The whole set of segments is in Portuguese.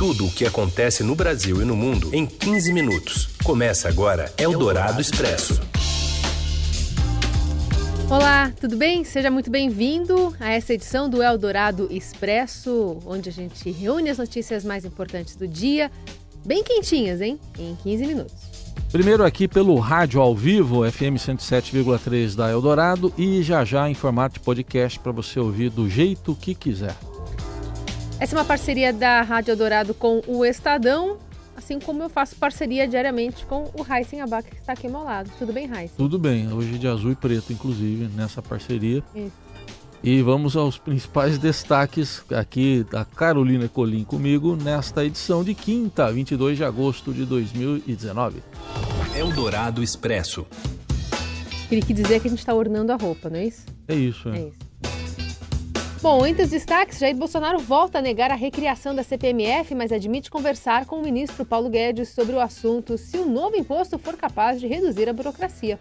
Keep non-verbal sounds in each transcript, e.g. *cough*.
tudo o que acontece no Brasil e no mundo em 15 minutos. Começa agora Eldorado Expresso. Olá, tudo bem? Seja muito bem-vindo a essa edição do Eldorado Expresso, onde a gente reúne as notícias mais importantes do dia, bem quentinhas, hein? Em 15 minutos. Primeiro aqui pelo rádio ao vivo, FM 107,3 da Eldorado e já já em formato de podcast para você ouvir do jeito que quiser. Essa é uma parceria da Rádio Eldorado com o Estadão, assim como eu faço parceria diariamente com o Heisen Abac, que está aqui ao meu lado. Tudo bem, Heisen? Tudo bem, hoje de azul e preto, inclusive, nessa parceria. Isso. E vamos aos principais destaques aqui da Carolina Colim comigo nesta edição de quinta, 22 de agosto de 2019. Eldorado Expresso. Queria que dizer que a gente está ornando a roupa, não é isso? É isso, é. É isso. Bom, entre os destaques, Jair Bolsonaro volta a negar a recriação da CPMF, mas admite conversar com o ministro Paulo Guedes sobre o assunto se o novo imposto for capaz de reduzir a burocracia.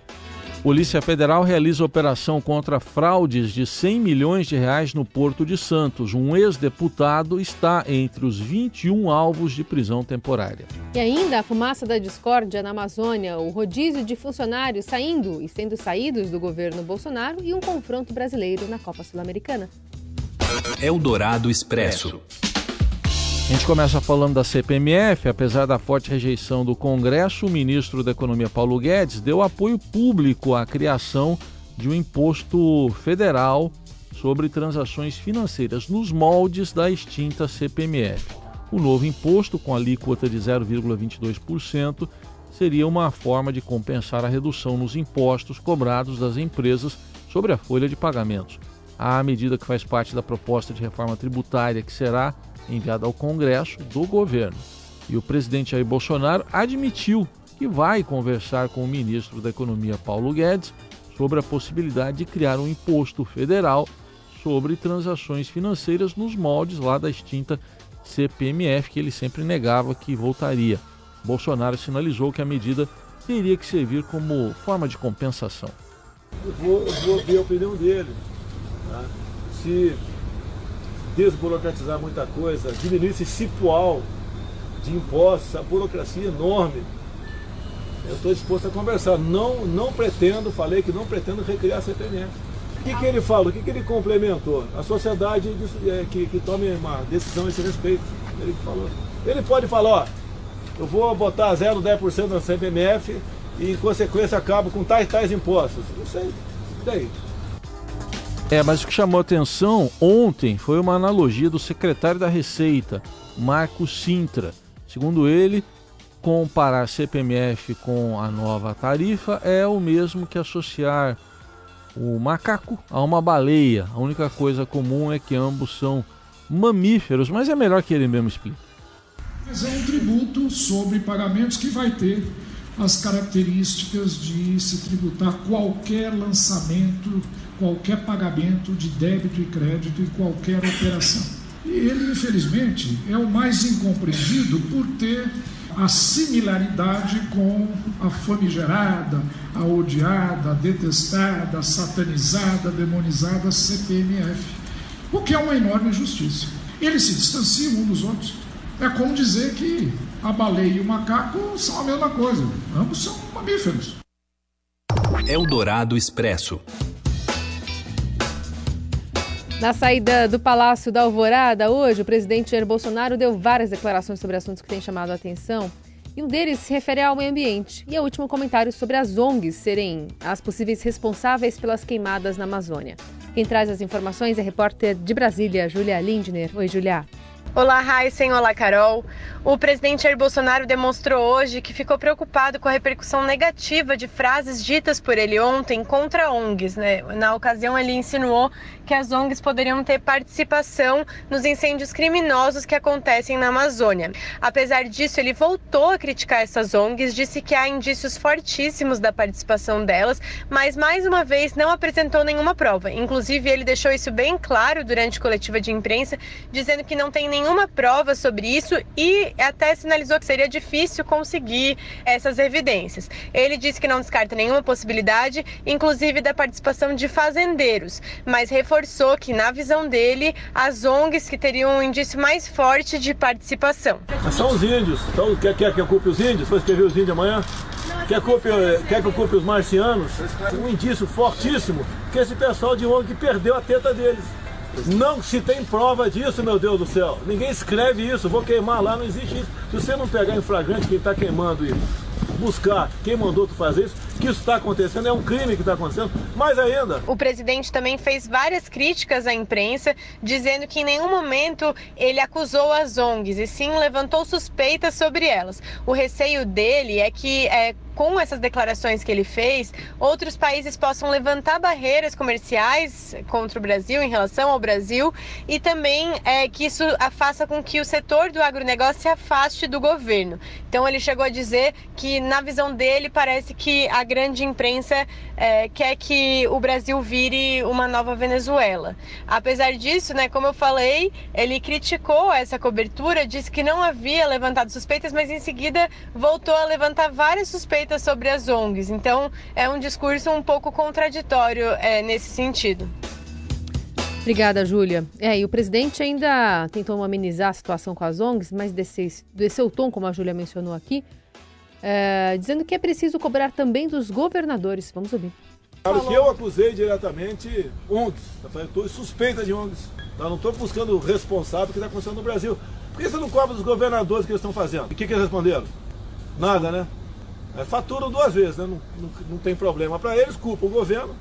Polícia Federal realiza operação contra fraudes de 100 milhões de reais no Porto de Santos. Um ex-deputado está entre os 21 alvos de prisão temporária. E ainda a fumaça da discórdia na Amazônia, o rodízio de funcionários saindo e sendo saídos do governo Bolsonaro e um confronto brasileiro na Copa Sul-Americana. Eldorado Expresso. A gente começa falando da CPMF. Apesar da forte rejeição do Congresso, o ministro da Economia Paulo Guedes deu apoio público à criação de um imposto federal sobre transações financeiras nos moldes da extinta CPMF. O novo imposto, com alíquota de 0,22%, seria uma forma de compensar a redução nos impostos cobrados das empresas sobre a folha de pagamentos. A medida que faz parte da proposta de reforma tributária que será enviada ao Congresso do governo. E o presidente Jair Bolsonaro admitiu que vai conversar com o ministro da Economia Paulo Guedes sobre a possibilidade de criar um imposto federal sobre transações financeiras nos moldes lá da extinta CPMF, que ele sempre negava que voltaria. Bolsonaro sinalizou que a medida teria que servir como forma de compensação. Eu vou, eu vou ver a opinião dele. Tá? Se desburocratizar muita coisa, diminuir esse cipual de impostos, a burocracia enorme, eu estou disposto a conversar. Não, não pretendo, falei que não pretendo recriar a CPMF. O que, que ele falou? O que, que ele complementou? A sociedade é, que, que tome uma decisão a esse respeito. Ele falou. Ele pode falar, ó, eu vou botar 0, 10% na CPMF e em consequência acabo com tais tais impostos. Não sei. E daí? É, mas o que chamou atenção ontem foi uma analogia do secretário da Receita, Marco Sintra. Segundo ele, comparar CPMF com a nova tarifa é o mesmo que associar o macaco a uma baleia. A única coisa comum é que ambos são mamíferos, mas é melhor que ele mesmo explique. É um tributo sobre pagamentos que vai ter as características de se tributar qualquer lançamento, qualquer pagamento de débito e crédito e qualquer operação. E ele, infelizmente, é o mais incompreendido por ter a similaridade com a famigerada, a odiada, a detestada, a satanizada, a demonizada CPMF, o que é uma enorme injustiça. Eles se distanciam um dos outros. É como dizer que a baleia e o macaco são a mesma coisa. Ambos são mamíferos. Eldorado Expresso. Na saída do Palácio da Alvorada, hoje, o presidente Jair Bolsonaro deu várias declarações sobre assuntos que têm chamado a atenção. E um deles se refere ao meio ambiente. E é o último comentário sobre as ONGs serem as possíveis responsáveis pelas queimadas na Amazônia. Quem traz as informações é a repórter de Brasília, Júlia Lindner. Oi, Júlia. Olá, Heisen. Olá, Carol. O presidente Jair Bolsonaro demonstrou hoje que ficou preocupado com a repercussão negativa de frases ditas por ele ontem contra ONGs. Né? Na ocasião, ele insinuou que as ONGs poderiam ter participação nos incêndios criminosos que acontecem na Amazônia. Apesar disso, ele voltou a criticar essas ONGs, disse que há indícios fortíssimos da participação delas, mas mais uma vez não apresentou nenhuma prova. Inclusive, ele deixou isso bem claro durante coletiva de imprensa, dizendo que não tem nenhum nenhuma prova sobre isso e até sinalizou que seria difícil conseguir essas evidências. Ele disse que não descarta nenhuma possibilidade, inclusive da participação de fazendeiros, mas reforçou que, na visão dele, as ONGs que teriam um indício mais forte de participação. São os índios. Então, quer, quer que eu culpe os índios? Foi escrever os índios amanhã? Quer, culpe, quer que eu culpe os marcianos? Um indício fortíssimo que esse pessoal de ONG perdeu a teta deles. Não se tem prova disso, meu Deus do céu. Ninguém escreve isso, vou queimar lá, não existe isso. Se você não pegar em flagrante quem está queimando e buscar quem mandou tu fazer isso, que isso está acontecendo, é um crime que está acontecendo. Mais ainda. O presidente também fez várias críticas à imprensa, dizendo que em nenhum momento ele acusou as ONGs, e sim levantou suspeitas sobre elas. O receio dele é que é, com essas declarações que ele fez, outros países possam levantar barreiras comerciais contra o Brasil, em relação ao Brasil, e também é, que isso faça com que o setor do agronegócio se afaste do governo. Então, ele chegou a dizer que, na visão dele, parece que a grande imprensa é, quer que o Brasil vire uma nova Venezuela. Apesar disso, né, como eu falei, ele criticou essa cobertura, disse que não havia levantado suspeitas, mas em seguida voltou a levantar várias suspeitas sobre as ONGs. Então, é um discurso um pouco contraditório é, nesse sentido. Obrigada, Júlia. É, e o presidente ainda tentou amenizar a situação com as ONGs, mas desceu, desceu o tom, como a Júlia mencionou aqui, é, dizendo que é preciso cobrar também dos governadores. Vamos ouvir. Claro que eu acusei diretamente ONGs. Eu estou suspeita de ONGs. Eu não estou buscando o responsável que está acontecendo no Brasil. Por que você não cobra dos governadores que eles estão fazendo? E o que, que eles responderam? Nada, né? É, faturam duas vezes, né? não, não, não tem problema para eles, culpa o governo.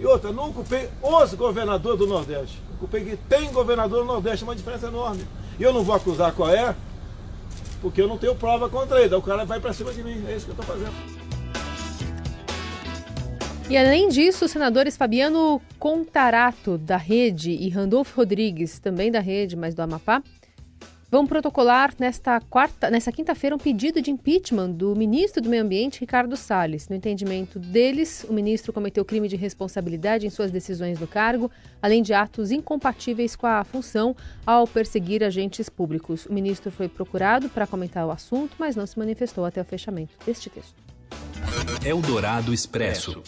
E outra, não culpei os governadores do Nordeste. Eu culpei que tem governador no Nordeste, uma diferença enorme. E eu não vou acusar qual é, porque eu não tenho prova contra ele. o cara vai para cima de mim. É isso que eu estou fazendo. E além disso, os senadores Fabiano Contarato, da Rede, e Randolfo Rodrigues, também da Rede, mas do Amapá, vão protocolar nesta quarta, nesta quinta-feira um pedido de impeachment do ministro do Meio Ambiente, Ricardo Salles. No entendimento deles, o ministro cometeu crime de responsabilidade em suas decisões do cargo, além de atos incompatíveis com a função ao perseguir agentes públicos. O ministro foi procurado para comentar o assunto, mas não se manifestou até o fechamento deste texto. Eldorado Expresso.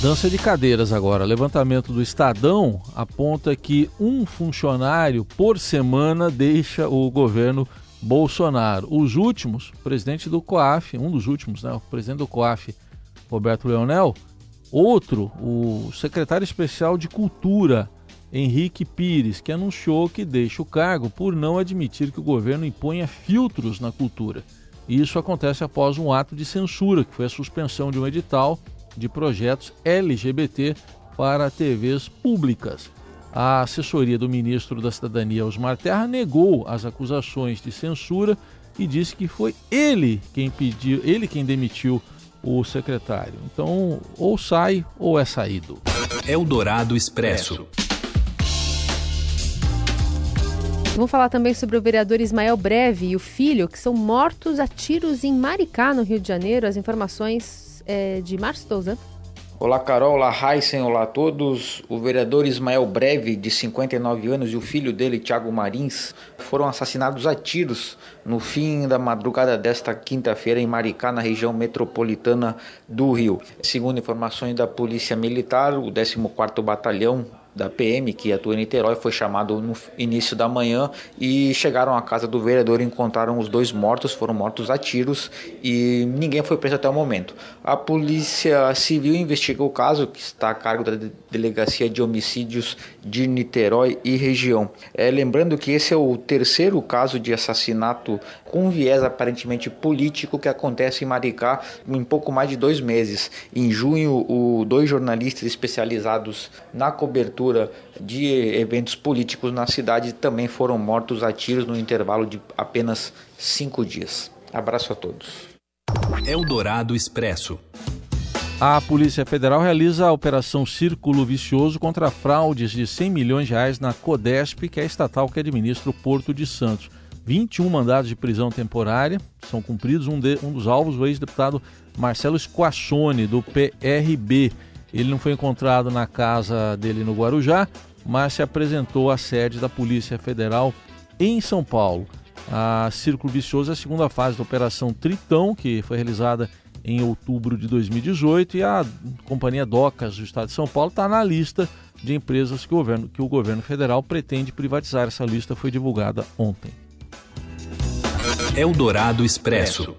Dança de cadeiras agora. Levantamento do Estadão aponta que um funcionário por semana deixa o governo Bolsonaro. Os últimos, presidente do COAF, um dos últimos, né, o presidente do COAF, Roberto Leonel, outro, o secretário especial de Cultura, Henrique Pires, que anunciou que deixa o cargo por não admitir que o governo imponha filtros na cultura. E isso acontece após um ato de censura, que foi a suspensão de um edital de projetos LGBT para TVs públicas. A assessoria do ministro da Cidadania, Osmar Terra, negou as acusações de censura e disse que foi ele quem pediu, ele quem demitiu o secretário. Então, ou sai ou é saído. Eldorado Expresso. Vamos falar também sobre o vereador Ismael Breve e o filho, que são mortos a tiros em Maricá, no Rio de Janeiro. As informações é de Márcio Souza. Olá Carol, olá Heisen, olá a todos. O vereador Ismael Breve, de 59 anos, e o filho dele, Tiago Marins, foram assassinados a tiros no fim da madrugada desta quinta-feira em Maricá, na região metropolitana do Rio. Segundo informações da Polícia Militar, o 14º Batalhão da PM que atua em Niterói foi chamado no início da manhã e chegaram à casa do vereador e encontraram os dois mortos, foram mortos a tiros e ninguém foi preso até o momento. A Polícia Civil investiga o caso, que está a cargo da Delegacia de Homicídios de Niterói e região. É, lembrando que esse é o terceiro caso de assassinato com viés aparentemente político que acontece em Maricá em pouco mais de dois meses. Em junho, o, dois jornalistas especializados na cobertura de eventos políticos na cidade também foram mortos a tiros no intervalo de apenas cinco dias. Abraço a todos. Eldorado Expresso. A Polícia Federal realiza a Operação Círculo Vicioso contra fraudes de 100 milhões de reais na Codesp, que é a estatal que administra o Porto de Santos. 21 mandados de prisão temporária são cumpridos. Um, de, um dos alvos, o ex-deputado Marcelo Squassone, do PRB. Ele não foi encontrado na casa dele no Guarujá, mas se apresentou à sede da Polícia Federal em São Paulo. A Círculo Vicioso é a segunda fase da Operação Tritão, que foi realizada em outubro de 2018, e a companhia Docas do Estado de São Paulo está na lista de empresas que o, governo, que o governo federal pretende privatizar. Essa lista foi divulgada ontem. Eldorado Expresso.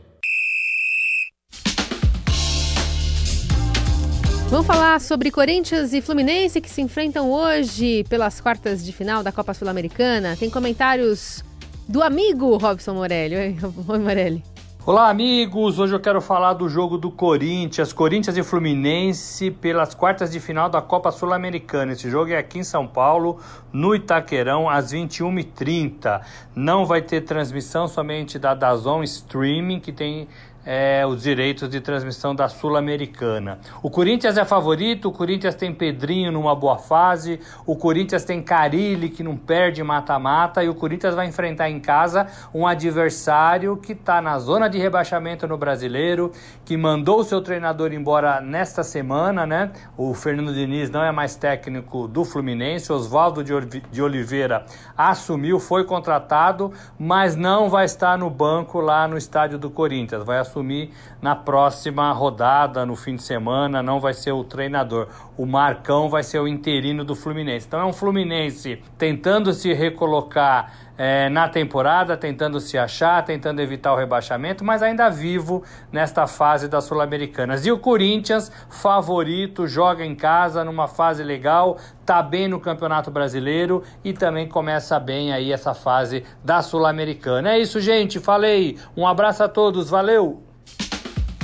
Vamos falar sobre Corinthians e Fluminense que se enfrentam hoje pelas quartas de final da Copa Sul-Americana. Tem comentários do amigo Robson Morelli. *laughs* Oi, Morelli. Olá, amigos! Hoje eu quero falar do jogo do Corinthians, Corinthians e Fluminense pelas quartas de final da Copa Sul-Americana. Esse jogo é aqui em São Paulo, no Itaquerão, às 21h30. Não vai ter transmissão somente da Dazon Streaming, que tem é, os direitos de transmissão da Sul-Americana. O Corinthians é favorito, o Corinthians tem Pedrinho numa boa fase, o Corinthians tem Carilli que não perde mata-mata e o Corinthians vai enfrentar em casa um adversário que está na zona de rebaixamento no brasileiro, que mandou o seu treinador embora nesta semana, né? O Fernando Diniz não é mais técnico do Fluminense, Oswaldo de Oliveira assumiu, foi contratado, mas não vai estar no banco lá no estádio do Corinthians, vai assumir na próxima rodada, no fim de semana, não vai ser o treinador. O Marcão vai ser o interino do Fluminense. Então é um Fluminense tentando se recolocar é, na temporada, tentando se achar, tentando evitar o rebaixamento, mas ainda vivo nesta fase das Sul-Americanas. E o Corinthians, favorito, joga em casa numa fase legal, tá bem no Campeonato Brasileiro e também começa bem aí essa fase da Sul-Americana. É isso, gente. Falei. Um abraço a todos. Valeu.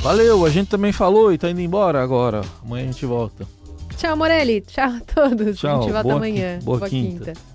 Valeu. A gente também falou e tá indo embora agora. Amanhã a gente volta. Tchau, Morelli. Tchau a todos. Tchau. A gente volta boa amanhã. Boa, boa quinta. quinta.